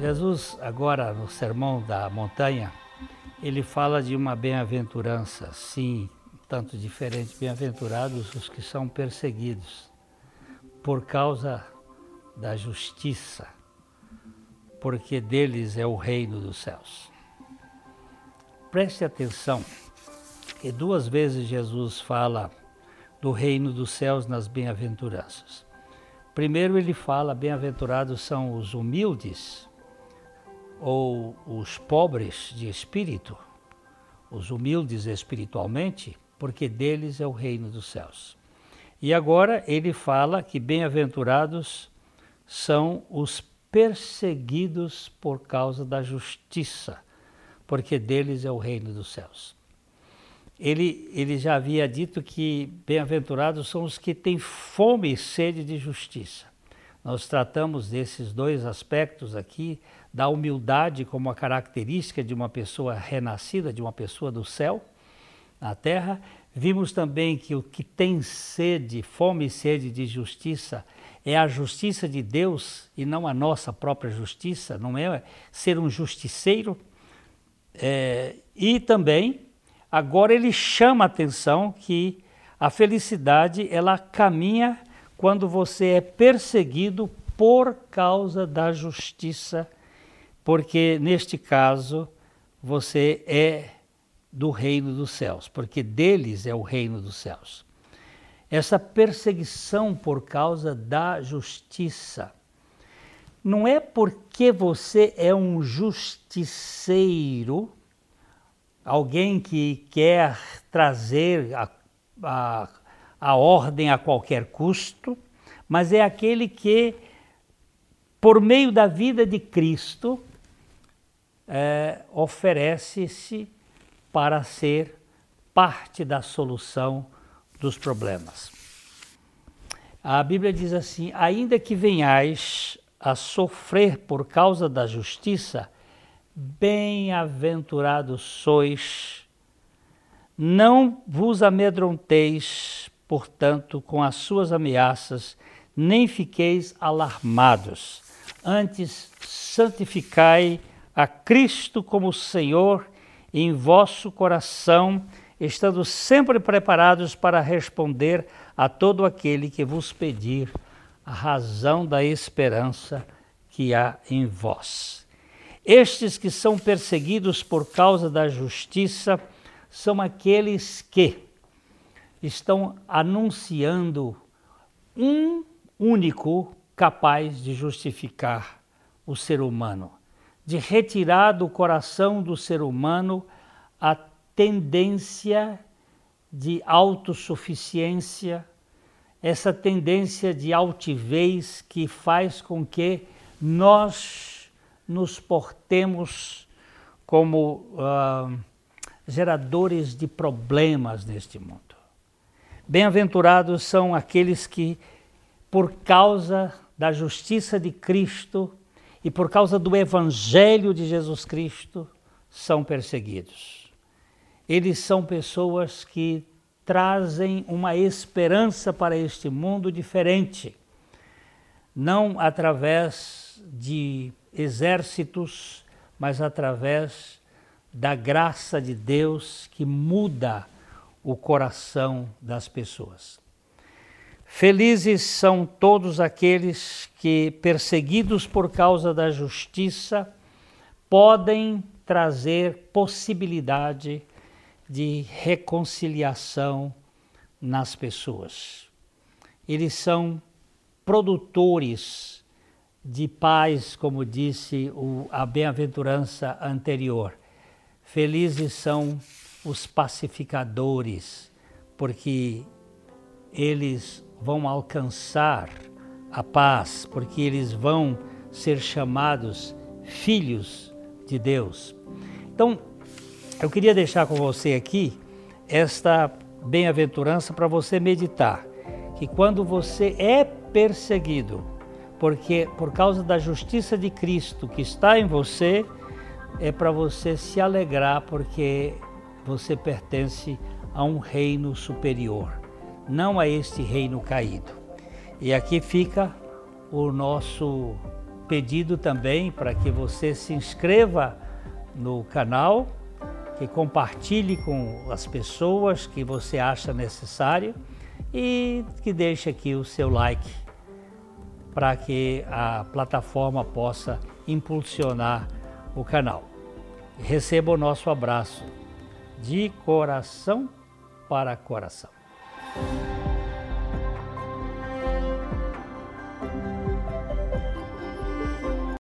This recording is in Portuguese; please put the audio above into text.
Jesus, agora no Sermão da Montanha, ele fala de uma bem-aventurança, sim, tanto diferente. Bem-aventurados os que são perseguidos por causa da justiça, porque deles é o reino dos céus. Preste atenção que duas vezes Jesus fala do reino dos céus nas bem-aventuranças. Primeiro ele fala: bem-aventurados são os humildes ou os pobres de espírito, os humildes espiritualmente, porque deles é o reino dos céus. E agora ele fala que bem-aventurados são os perseguidos por causa da justiça, porque deles é o reino dos céus. Ele, ele já havia dito que bem-aventurados são os que têm fome e sede de justiça. Nós tratamos desses dois aspectos aqui, da humildade como a característica de uma pessoa renascida, de uma pessoa do céu, na terra. Vimos também que o que tem sede, fome e sede de justiça, é a justiça de Deus e não a nossa própria justiça, não é ser um justiceiro. É, e também, agora ele chama a atenção que a felicidade ela caminha quando você é perseguido por causa da justiça, porque neste caso você é do reino dos céus, porque deles é o reino dos céus. Essa perseguição por causa da justiça não é porque você é um justiceiro, alguém que quer trazer a, a a ordem a qualquer custo, mas é aquele que, por meio da vida de Cristo, é, oferece-se para ser parte da solução dos problemas. A Bíblia diz assim: ainda que venhais a sofrer por causa da justiça, bem-aventurados sois, não vos amedronteis portanto, com as suas ameaças, nem fiqueis alarmados. Antes, santificai a Cristo como Senhor em vosso coração, estando sempre preparados para responder a todo aquele que vos pedir a razão da esperança que há em vós. Estes que são perseguidos por causa da justiça são aqueles que, estão anunciando um único capaz de justificar o ser humano, de retirar do coração do ser humano a tendência de autossuficiência, essa tendência de altivez que faz com que nós nos portemos como uh, geradores de problemas neste mundo. Bem-aventurados são aqueles que, por causa da justiça de Cristo e por causa do Evangelho de Jesus Cristo, são perseguidos. Eles são pessoas que trazem uma esperança para este mundo diferente, não através de exércitos, mas através da graça de Deus que muda o coração das pessoas. Felizes são todos aqueles que, perseguidos por causa da justiça, podem trazer possibilidade de reconciliação nas pessoas. Eles são produtores de paz, como disse o, a bem-aventurança anterior. Felizes são os pacificadores, porque eles vão alcançar a paz, porque eles vão ser chamados filhos de Deus. Então, eu queria deixar com você aqui esta bem-aventurança para você meditar, que quando você é perseguido, porque por causa da justiça de Cristo que está em você, é para você se alegrar, porque você pertence a um reino superior. não a este reino caído. E aqui fica o nosso pedido também para que você se inscreva no canal, que compartilhe com as pessoas que você acha necessário e que deixe aqui o seu like para que a plataforma possa impulsionar o canal. Receba o nosso abraço de coração para coração.